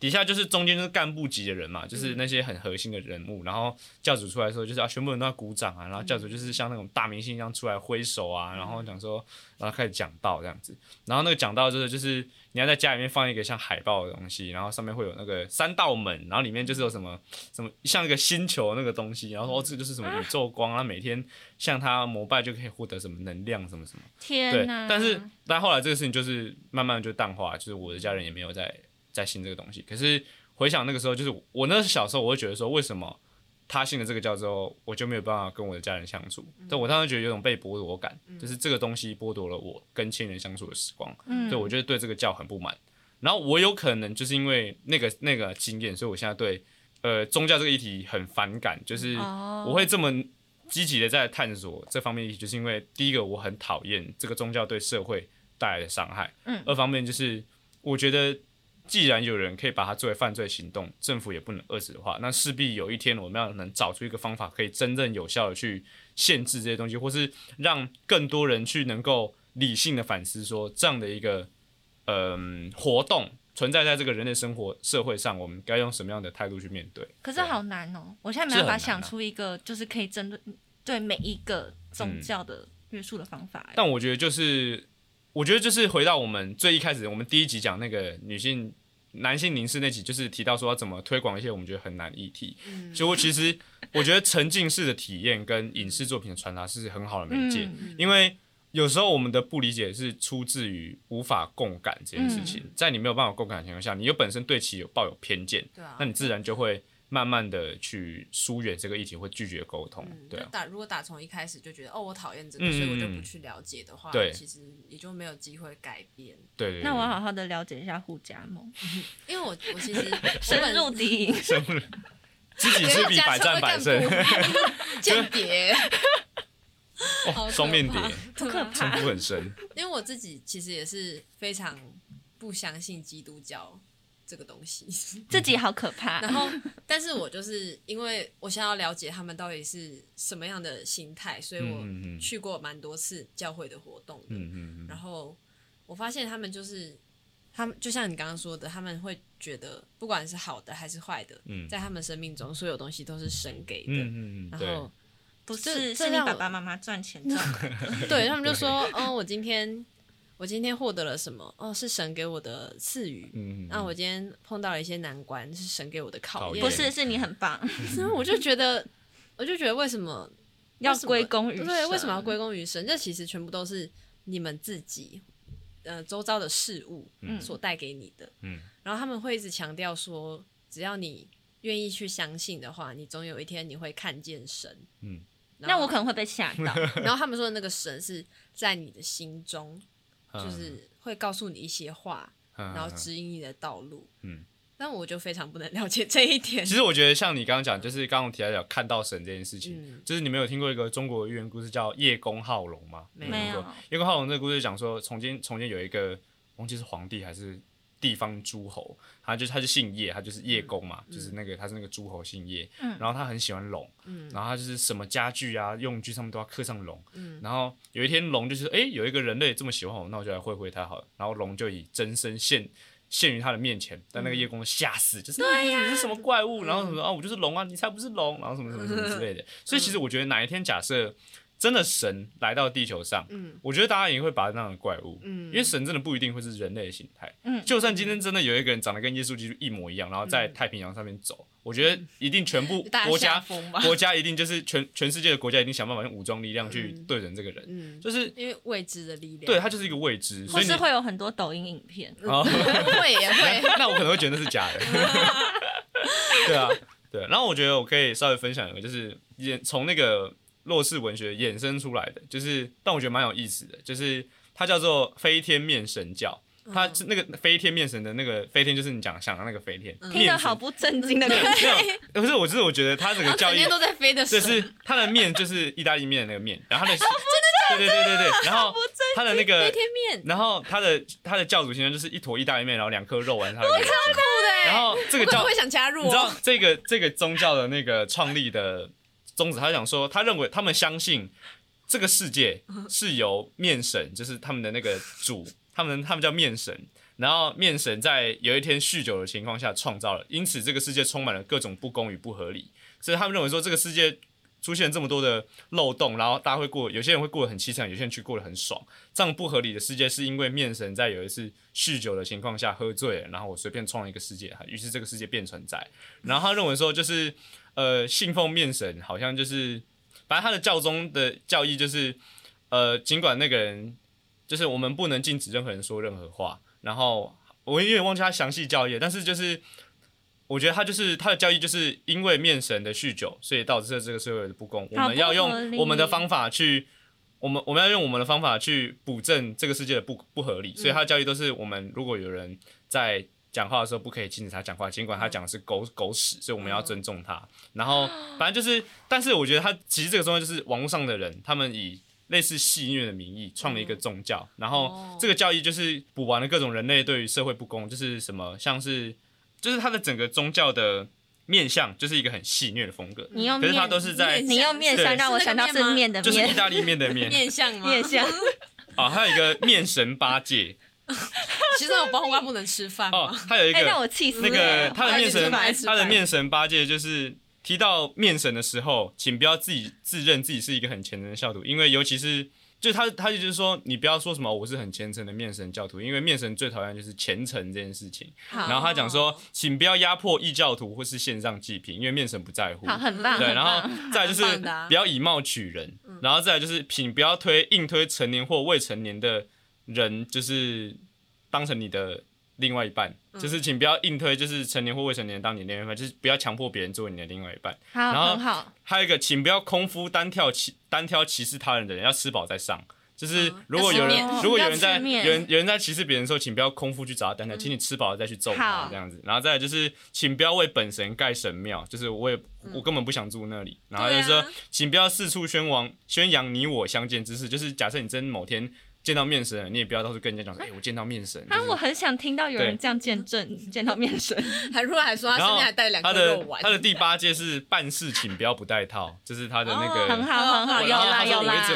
S1: 底下就是中间就是干部级的人嘛，就是那些很核心的人物。然后教主出来的时候，就是啊，全部人都要鼓掌啊。然后教主就是像那种大明星一样出来挥手啊，然后讲说，然后开始讲道这样子。然后那个讲道就是就是你要在家里面放一个像海报的东西，然后上面会有那个三道门，然后里面就是有什么什么像一个星球那个东西，然后说哦这就是什么宇宙光啊，每天向他膜拜就可以获得什么能量什么什么。
S2: 天
S1: 哪！但是但后来这个事情就是慢慢就淡化，就是我的家人也没有在。在信这个东西，可是回想那个时候，就是我那小时候，我会觉得说，为什么他信了这个教之后，我就没有办法跟我的家人相处？但我当时觉得有种被剥夺感，就是这个东西剥夺了我跟亲人相处的时光。对，我觉得对这个教很不满。然后我有可能就是因为那个那个经验，所以我现在对呃宗教这个议题很反感，就是我会这么积极的在探索这方面议题，就是因为第一个我很讨厌这个宗教对社会带来的伤害，嗯，二方面就是我觉得。既然有人可以把它作为犯罪行动，政府也不能遏制的话，那势必有一天我们要能找出一个方法，可以真正有效的去限制这些东西，或是让更多人去能够理性的反思，说这样的一个嗯活动存在在这个人类生活社会上，我们该用什么样的态度去面对？
S2: 可是好难哦，我现在没办法想出一个就是可以针对对每一个宗教的约束的方法。
S1: 但我觉得就是，我觉得就是回到我们最一开始，我们第一集讲那个女性。男性凝视那集就是提到说要怎么推广一些我们觉得很难的议题，所以我其实我觉得沉浸式的体验跟影视作品的传达是很好的媒介，因为有时候我们的不理解是出自于无法共感这件事情，在你没有办法共感的情况下，你又本身对其有抱有偏见，那你自然就会。慢慢的去疏远这个议题，会拒绝沟通，对啊。
S3: 打如果打从一开始就觉得哦，我讨厌这个，所以我就不去了解的话，对其实也就没有机会改变。
S1: 对对。
S2: 那我好好的了解一下护家盟，[LAUGHS]
S3: 因为我我其实 [LAUGHS]
S2: 深入敌营，[LAUGHS]
S1: 知己知彼，百战百胜。
S3: 间谍，
S1: 双面谍，
S2: 不可怕，
S1: 很深。
S3: 因为我自己其实也是非常不相信基督教。这个东西 [LAUGHS]
S2: 自己好可怕。[LAUGHS]
S3: 然后，但是我就是因为我想要了解他们到底是什么样的心态，所以我去过蛮多次教会的活动的。然后我发现他们就是，他们就像你刚刚说的，他们会觉得不管是好的还是坏的，在他们生命中所有东西都是神给的。然后
S2: 不是是你爸爸妈妈赚钱赚的。[LAUGHS]
S3: 对他们就说，哦，我今天。我今天获得了什么？哦，是神给我的赐予。嗯，那我今天碰到了一些难关，是神给我的考验。
S2: 不是，是你很棒。
S3: 所以我就觉得，我就觉得为什么
S2: 要归功于
S3: 对？为什么要归功于神？这其实全部都是你们自己，呃，周遭的事物所带给你的。嗯，然后他们会一直强调说，只要你愿意去相信的话，你总有一天你会看见神。嗯，
S2: 那我可能会被吓到。[LAUGHS]
S3: 然后他们说的那个神是在你的心中。就是会告诉你一些话，然后指引你的道路。嗯，但我就非常不能了解这一点。
S1: 其实我觉得像你刚刚讲，就是刚刚提到讲看到神这件事情，就是你们有听过一个中国寓言故事叫《叶公好龙》吗？
S2: 没有。
S1: 叶公好龙这个故事讲说，从前从前有一个忘记是皇帝还是。地方诸侯，他就他就姓叶，他就是叶公嘛，就是那个他是那个诸侯姓叶，然后他很喜欢龙，然后他就是什么家具啊、用具上面都要刻上龙，然后有一天龙就是哎有一个人类这么喜欢我，那我就来会会他好了，然后龙就以真身现现于他的面前，但那个叶公吓死，就是你是什么怪物，然后什么啊我就是龙啊，你才不是龙，然后什么什么什么之类的，所以其实我觉得哪一天假设。真的神来到地球上，嗯，我觉得大家也会把它当成怪物，嗯，因为神真的不一定会是人类的形态，嗯，就算今天真的有一个人长得跟耶稣基督一模一样，然后在太平洋上面走，我觉得一定全部 [LAUGHS] 国家国家一定就是全全世界的国家一定想办法用武装力量去对准这个人，嗯，就是
S3: 因为未知的力量，
S1: 对，它就是一个未知，所以
S2: 是会有很多抖音影片，[LAUGHS]
S3: 会也会，
S1: 那我可能会觉得那是假的，[LAUGHS] 对啊，对，然后我觉得我可以稍微分享一个，就是从那个。洛氏文学衍生出来的，就是，但我觉得蛮有意思的，就是它叫做飞天面神教，他是那个飞天面神的那个飞天，就是你讲想的那个飞天，
S2: 听得好不正经的感觉。
S1: 不是，我就是我觉得他整个教义
S3: 都在飞的
S1: 就
S3: 神，
S1: 是他的面就是意大利面的那个面，然后他的对对对对对，然后他的那个
S3: 飞天面，
S1: 然后他的他的教主形象就是一坨意大利面，然后两颗肉丸在他的眼睛。
S3: 酷的
S1: 然后这个教
S3: 会想加入
S1: 你知道
S3: 哦？
S1: 这个这个宗教的那个创立的宗旨，他讲说，他认为他们相信这个世界是由面神，就是他们的那个主，他们他们叫面神。然后面神在有一天酗酒的情况下创造了，因此这个世界充满了各种不公与不合理。所以他们认为说，这个世界出现这么多的漏洞，然后大家会过，有些人会过得很凄惨，有些人去过得很爽。这样不合理的世界，是因为面神在有一次酗酒的情况下喝醉了，然后我随便创了一个世界，于是这个世界便存在。然后他认为说，就是呃，信奉面神，好像就是，反正他的教宗的教义就是，呃，尽管那个人就是我们不能禁止任何人说任何话，然后我有点忘记他详细教义了，但是就是。我觉得他就是他的教义，就是因为面神的酗酒，所以导致了这个社会的不公。我们要用我们的方法去，我们我们要用我们的方法去补正这个世界的不不合理。所以他的教义都是我们如果有人在讲话的时候不可以禁止他讲话，尽管他讲的是狗狗屎，所以我们要尊重他。然后反正就是，但是我觉得他其实这个宗教就是网络上的人，他们以类似戏虐的名义创了一个宗教，然后
S3: 哦。
S1: 这个教义就是补完了各种人类对于社会不公，就是什么像是就是他的整个宗教的面相就是一个很戏谑的风格，
S2: 你用
S1: 可是他
S2: 面，
S1: 都是在
S2: 你用面相让我想到是面的
S1: 就是意，大利面的面。
S3: 面相吗？
S2: 面相。
S1: 啊，还有一个面神八戒 [LAUGHS]
S3: 其实我包括不能吃饭
S1: 哦
S3: 吗？，
S2: 哎，
S1: 还有一个
S2: 让我气死
S1: 那个。他的面神他的面神八戒就是提到面神的时候，请不要自己自认自己是一个很虔诚的教徒，因为尤其是就他他就是说你不要说什么我是很虔诚的面神教徒，因为面神最讨厌就是虔诚这件事情。然后他讲说，请不要压迫异教徒或是线上祭品，因为面神不在乎。
S2: 好，很棒，
S1: 对，然后。再就是不要以貌取人，然后再就是请不要推硬推成年或未成年的人，就是当成你的另外一半，就是请不要硬推就是成年或未成年当你的另外一半，就是不要强迫别人作为你的另外一半。
S2: 好，
S1: 然后
S2: 很好。
S1: 还有一个，请不要空腹单挑歧单挑歧视他人的人，要吃饱再上。就是
S3: 嗯
S1: 如果有人如果有人在有人有人在歧视别人的时候，请不要空腹去找他单挑，请你吃饱了再去揍他这样子。然后再来就是，请不要为本神盖神庙，就是我也我根本不想住那里。然后就是说
S3: 啊，
S1: 请不要四处宣王宣扬你我相见之事，就是假设你真某天见到面神，你也不要到处跟人家讲说，哎、我见到面神。
S2: 啊，
S1: 就是
S2: 我很想听到有人这样见证，见到面神。[LAUGHS]
S3: 还如果还说他
S1: 然后
S3: 身边还带两
S1: 他的
S3: 颗肉丸，
S1: 他的第八戒是办事请不要不带套，[LAUGHS] 就是他的那个、
S3: 哦
S2: 很好很好有啦有啦。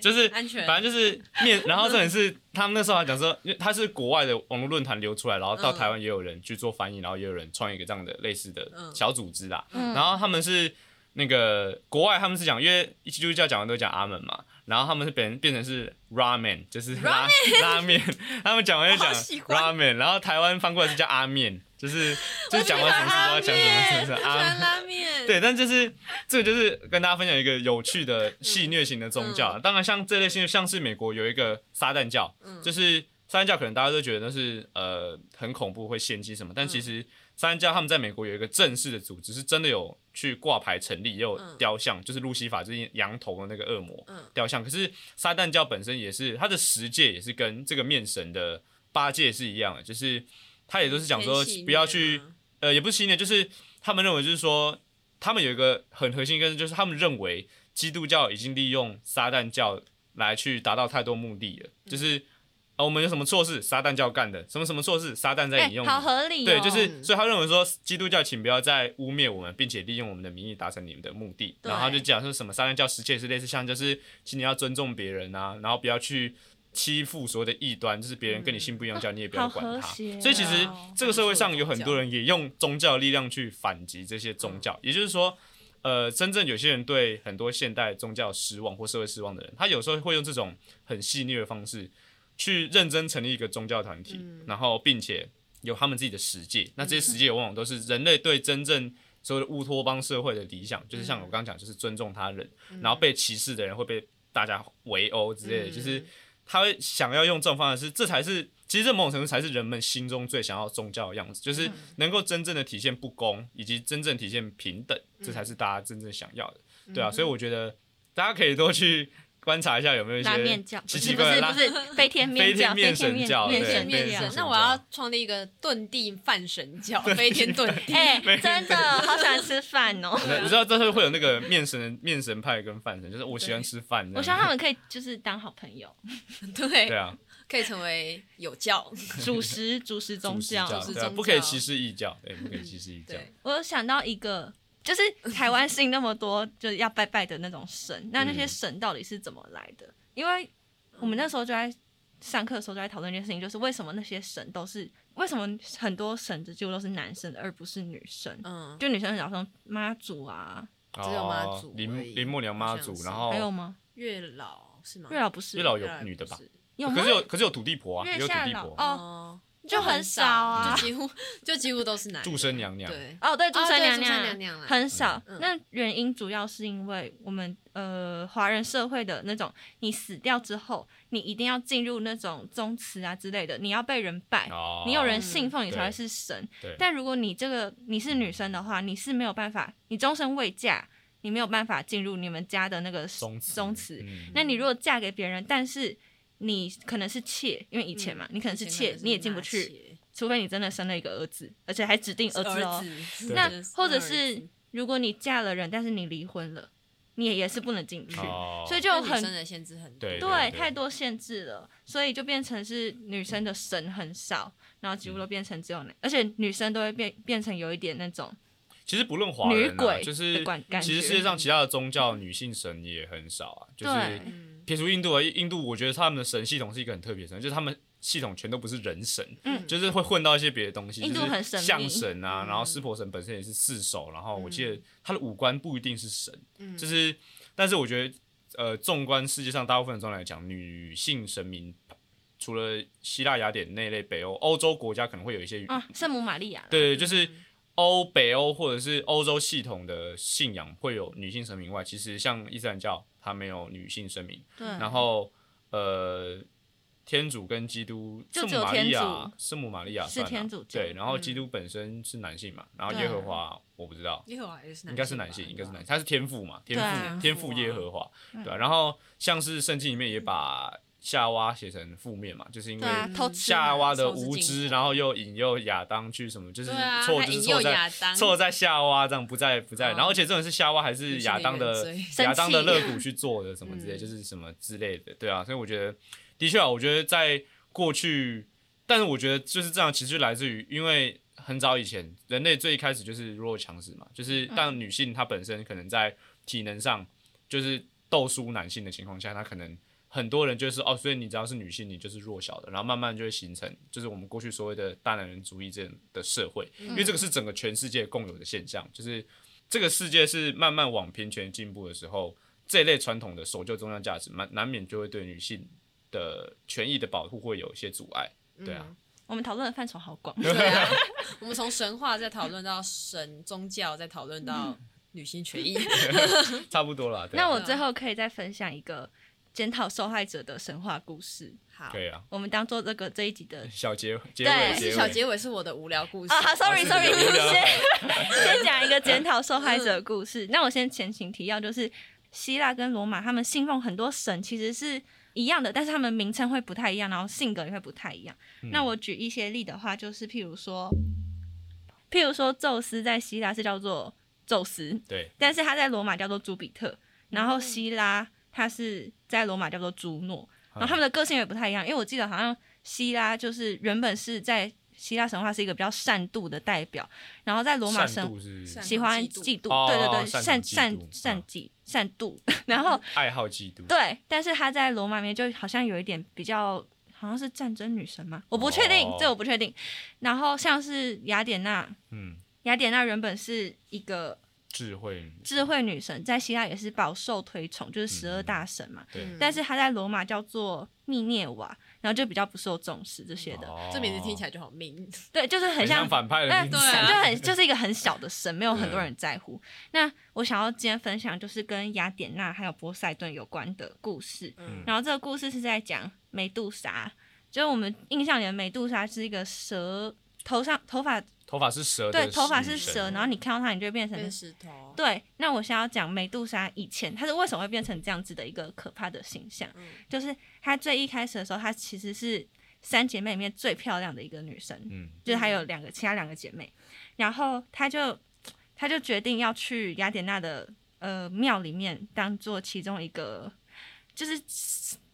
S1: 就是
S3: 安全。
S1: 反正就是面，[LAUGHS] 然后这点是他们那时候还讲说，因为他是国外的网络论坛流出来，然后到
S3: 嗯。
S1: 台湾也有人去做翻译，然后也有人创一个这样的类似的
S3: 嗯。
S1: 小组织啦。
S2: 嗯。
S1: 然后他们是那个国外他们是讲，因为基督教讲的都讲阿门嘛，然后他们是变变成是 ramen，就是拉 [LAUGHS] 拉面，他们讲完就讲 ramen，然后台湾翻过来是叫阿面，就是就是讲完什么事都要讲什么什么什么阿
S3: 川拉面，
S1: 对，但就是这个就是跟大家分享一个有趣的戏虐型的宗教啊。当然，像这类型，像是美国有一个撒旦教，就是撒旦教，可能大家都觉得那是呃很恐怖，会献祭什么。但其实撒旦教他们在美国有一个正式的组织，是真的有去挂牌成立，也有雕像，就是路西法，就是羊头的那个恶魔
S3: 嗯。
S1: 雕像。可是撒旦教本身也是它的十戒也是跟这个面神的八戒是一样的，就是他也都是讲说不要去呃，也不是信念，就是他们认为就是说，他们有一个很核心根，就是他们认为基督教已经利用撒旦教来去达到太多目的了，就是呃，我们有什么错事，撒旦教干的，什么什么错事，撒旦在
S2: 哎
S1: 引用你。
S2: 好合理哦。
S1: 对，就是，
S3: 嗯
S1: 所以他认为说，基督教请不要再污蔑我们，并且利用我们的名义达成你们的目的。然后他就讲说什么撒旦教十戒是类似像就是，请你要尊重别人啊，然后不要去欺负所谓的异端，就是别人跟你信不一样教，你也不要管他。所以其实
S2: 哦
S1: 这个社会上有很多人也用宗教力量去反击这些宗教，也就是说，呃，真正有些人对很多现代宗教失望或社会失望的人，他有时候会用这种很细腻的方式去认真成立一个宗教团体，然后并且有他们自己的实践。那这些实践往往都是人类对真正所谓的乌托邦社会的理想，就是像我刚刚讲，就是尊重他人，然后被歧视的人会被大家围殴之类的，就是他会想要用这种方式，这才是其实这某种程度才是人们心中最想要宗教的样子，就是能够真正的体现不公，以及真正体现平等，这才是大家真正想要的，对啊，所以我觉得大家可以多去观察一下有没有一些
S2: 拉面教，
S1: 奇
S2: 不是不
S1: 奇怪怪
S2: 是不是飞天面教，
S1: 飞天面神教对
S2: 面神
S1: 面神。
S3: 那我要创立一个遁地饭神教，飞天遁地。
S2: 哎，[LAUGHS] 真的好喜欢吃饭哦！[LAUGHS]
S1: 你知道这会会有那个面神面神派跟饭神，就是我喜欢吃饭。
S2: 我希望他们可以就是当好朋友，[LAUGHS]
S3: 对
S1: 对啊，
S3: 可以成为有教
S2: 主食主食宗教。
S1: 不可以歧视异教，对，不可以歧视异教。
S3: 对，
S2: 我有想到一个，就是台湾信那么多就是要拜拜的那种神，[LAUGHS] 那那些神到底是怎么来的？因为我们那时候就在上课的时候就在讨论一件事情，就是为什么那些神都是为什么很多神几乎都是男生而不是女生？
S3: 嗯，
S2: 就女生很少说妈祖啊，
S3: 只有妈祖
S1: 哦林林默娘妈祖，然后
S2: 还有吗？
S3: 月老是吗？
S2: 月老不是，
S1: 月老有女的吧？
S2: 有吗
S1: 可是？有可是有土地婆啊，有土
S2: 下老
S1: 地婆，
S2: 哦，
S3: 哦，
S2: 就很少啊
S3: 就几乎就几乎都是男的
S1: 祝生娘娘
S3: 对，
S2: 哦，对，祝
S3: 哦
S2: 生娘
S3: 娘娘
S2: 很少。
S3: 嗯
S2: 那原因主要是因为我们呃华人社会的那种，你死掉之后，你一定要进入那种宗祠啊之类的，你要被人拜，
S1: 哦
S2: 你有人信奉，你才会是神。
S1: 对，
S2: 但如果你这个你是女生的话，你是没有办法，你终身未嫁，你没有办法进入你们家的那个
S1: 宗祠
S2: 宗祠。
S1: 嗯
S2: 那你如果嫁给别人，但是你可能是妾，因为以前嘛，你可能是妾，你也进不去，除非你真的生了一个儿子，而且还指定儿子哦。
S3: 子。
S2: 那或者是如果你嫁了人，但是你离婚了，你也也是不能进去，
S1: 哦。
S2: 所以就很
S3: 对女生的限制很多，
S1: 对
S2: 对太多限制了，所以就变成是女生的神很少，然后几乎都变成只有男，而且女生都会变变成有一点那种
S1: 其实不论华人啊
S2: 女鬼
S1: 就是其实世界上其他的宗教女性神也很少啊，就是撇除印度啊，印度我觉得他们的神系统是一个很特别的神，就是他们系统全都不是人神，
S2: 嗯。
S1: 就是会混到一些别的东西，
S2: 印度
S1: 就是
S2: 很神秘。
S1: 象神啊，
S3: 嗯。
S1: 然后湿婆神本身也是四手，然后我记得他的五官不一定是神，
S3: 嗯。
S1: 就是但是我觉得呃，纵观世界上大部分的宗教来讲，女性神明除了希腊雅典那类北欧欧洲国家可能会有一些
S2: 啊，圣母玛利亚啦，
S1: 对，就是欧北欧或者是欧洲系统的信仰会有女性神明外，其实像伊斯兰教它没有女性神明，
S2: 对，
S1: 然后呃天主跟基督，
S2: 就只有
S1: 圣母玛利亚
S2: 天主，
S1: 圣母玛利亚
S2: 是
S1: 算啊
S2: 天主教。
S1: 对，然后基督本身是男性嘛，然后耶和华我不知道。
S3: 耶和华也是
S1: 应该是男性，应该是男性，他是天父嘛，天父天父耶和华，对啊。然后像是圣经里面也把夏娃写成负面嘛，就是因为夏娃的无知，然后又引诱亚当去什么，就是错就是错在，错在夏娃这样不在不在，
S3: 哦。
S1: 然后而且这种是夏娃还是亚当的亚当的
S2: 生气。
S1: 肋骨去做的什么之类，[LAUGHS]
S3: 嗯。
S1: 就是什么之类的，对啊，所以我觉得的确啊，我觉得在过去，但是我觉得就是这样，其实就来自于因为很早以前人类最一开始就是弱肉强食嘛，就是
S2: 嗯。
S1: 当女性她本身可能在体能上就是斗输男性的情况下，她可能。很多人就是哦，所以你只要是女性，你就是弱小的，然后慢慢就会形成，就是我们过去所谓的大男人主义这样的社会，因为这个是整个全世界共有的现象，就是这个世界是慢慢往平权进步的时候，这一类传统的守旧宗教价值，难难免就会对女性的权益的保护会有一些阻碍。对啊，
S2: 我们讨论的范畴好广，
S3: 对啊，我们从神话再讨论到神宗教，再讨论到女性权益，[LAUGHS]
S1: 差不多了。啊。
S2: 那我最后可以再分享一个检讨受害者的神话故事，
S3: 好，
S1: 可以啊，
S2: 我们当做这个这一集的
S1: 小结结
S2: 对
S1: 尾结尾，
S3: 是小结尾是我的无聊故事。
S2: 啊，好
S1: ，sorry，sorry，
S2: 先 [LAUGHS] 先讲一个检讨受害者的故事。那我先前情提要，就是希腊跟罗马他们信奉很多神，其实是一样的，但是他们名称会不太一样，然后性格也会不太一样。那我举一些例的话，就是譬如说，譬如说宙斯在希腊是叫做宙斯，
S1: 对，
S2: 但是他在罗马叫做朱比特，然后希拉他是在罗马叫做朱诺，然后他们的个性也不太一样，因为我记得好像希拉就是原本是在希腊神话是一个比较善妒的代表，然后在罗马神喜欢
S3: 嫉妒
S2: 对对对，善善善
S1: 嗯
S2: 嫉善妒，[LAUGHS] 然后
S1: 爱好嫉妒，
S2: 对，但是他在罗马里面就好像有一点比较。好像是战争女神嘛？我不确定，
S1: 哦
S2: 这我不确定。然后像是雅典娜，
S1: 嗯，
S2: 雅典娜原本是一个
S1: 智慧，
S2: 智慧女神，在希腊也是饱受推崇，就是十二大神嘛。
S1: 对，
S3: 嗯。
S2: 但是她在罗马叫做密涅瓦，然后就比较不受重视这些的。
S1: 哦。
S3: 这名字听起来就好命，
S2: 对，就是很
S1: 很
S2: 像
S1: 反派的
S2: 哎
S1: 名字，
S3: 对啊。
S2: 就很就是一个很小的神，没有很多人在乎。那我想要今天分享就是跟雅典娜还有波塞顿有关的故事。
S3: 嗯。
S2: 然后这个故事是在讲美杜莎，就是我们印象里的美杜莎是一个蛇头上头发
S1: 头发是蛇
S2: 对，头发是蛇，然后你看到它，你就会变成
S3: 变石头。
S2: 对。那我想要讲美杜莎以前它是为什么会变成这样子的一个可怕的形象，
S3: 嗯
S2: 就是她最一开始的时候，她其实是三姐妹里面最漂亮的一个女生，
S1: 嗯
S2: 就是还有两个其他两个姐妹，然后她就她就决定要去雅典娜的呃庙里面当做其中一个，就是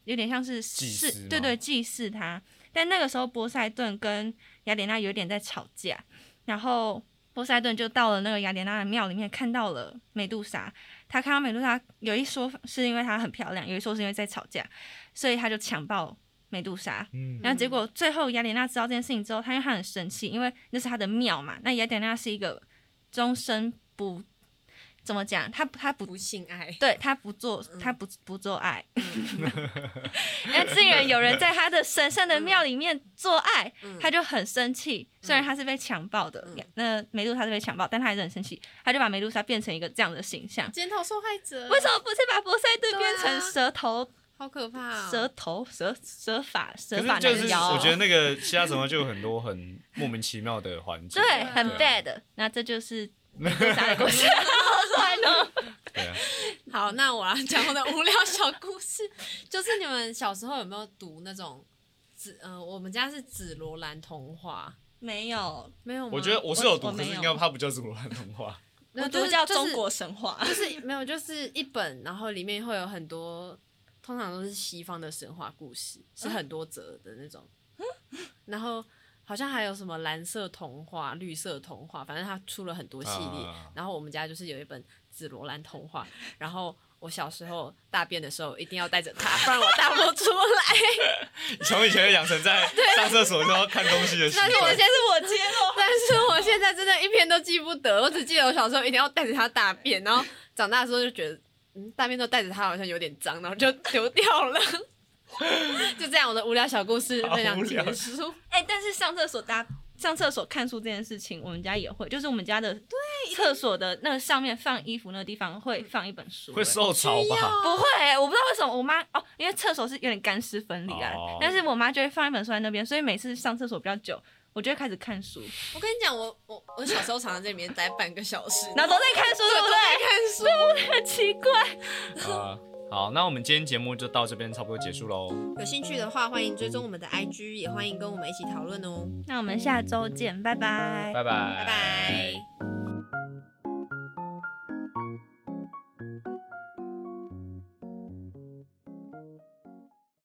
S2: 有点像是
S1: 祭司
S2: 是，对对，祭祀她。但那个时候波塞顿跟雅典娜有点在吵架，然后波塞顿就到了那个雅典娜的庙里面，看到了美杜莎。他看到美杜莎，有一说是因为她很漂亮，有一说是因为在吵架，所以他就强暴美杜莎。
S1: 嗯
S2: 然后结果最后雅典娜知道这件事情之后，她因为她很生气，因为那是她的庙嘛。那雅典娜是一个终身不怎么讲，他他不
S3: 不性爱，
S2: 对他不做，他不不做爱。[LAUGHS] 那竟然有人在他的神圣的庙里面做爱，他就很生气。虽然他是被强暴的，那梅杜莎是被强暴，但他还是很生气，他就把梅杜莎变成一个这样的形象。
S3: 检讨受害者。
S2: 为什么不是把波塞顿变成蛇头、
S3: 好可怕哦！
S2: 蛇头、蛇蛇法、蛇
S1: 可
S2: 发
S1: 是就是？我觉得那个其他什么就有很多很莫名其妙的环节，
S2: 对，很 bad。那这就是故事。出来呢？
S1: 对啊，
S3: 好，那我来讲我的无聊小故事，就是你们小时候有没有读那种紫？呃，我们家是紫罗兰童话，
S2: 没有，
S3: 没有？
S1: 我觉得我是有读，应该它不叫紫罗兰童话，[LAUGHS]
S2: 我
S3: 没有就是
S2: 读叫中国神话。
S3: 就是 [LAUGHS] 没有，就是一本，然后里面会有很多，通常都是西方的神话故事，是很多则的那种。然后好像还有什么蓝色童话、绿色童话，反正他出了很多系列。
S1: 啊
S3: 然后我们家就是有一本紫罗兰童话，然后我小时候大便的时候一定要带着它，不然我大不出来。[LAUGHS]
S1: 从以前就养成在 [LAUGHS] 上厕所都要看东西的习惯
S3: 但是我现。在
S2: 是我揭露。
S3: 但是我现在真的一篇都记不得，我只记得我小时候一定要带着它大便，然后长大的时候就觉得，嗯，大便都带着它好像有点脏，然后就丢掉了。[LAUGHS] 就这样，我的无聊小故事分享
S1: 好无聊
S3: 结束。[LAUGHS]
S2: 哎、但是上厕所搭上厕所看书这件事情，我们家也会，就是我们家的对厕所的那个上面放衣服那个地方会放一本书、
S1: 会
S2: 哎
S1: 受潮吧？
S2: 不会、欸，我不知道为什么我妈哦，因为厕所是有点干湿分离啊，
S1: 哦
S2: 但是我妈就会放一本书在那边，所以每次上厕所比较久，我就会开始看书，
S3: 我跟你讲，我我我小时候常常在里面待半个小时，
S2: 然后都在看书，对不对？
S3: 看书。
S2: 很奇怪。
S1: 啊，好，那我们今天节目就到这边差不多结束喽。
S3: 有兴趣的话，欢迎追踪我们的 IG，也欢迎跟我们一起讨论哦。
S2: 那我们下周见，拜拜。
S1: 拜拜，
S3: 拜拜。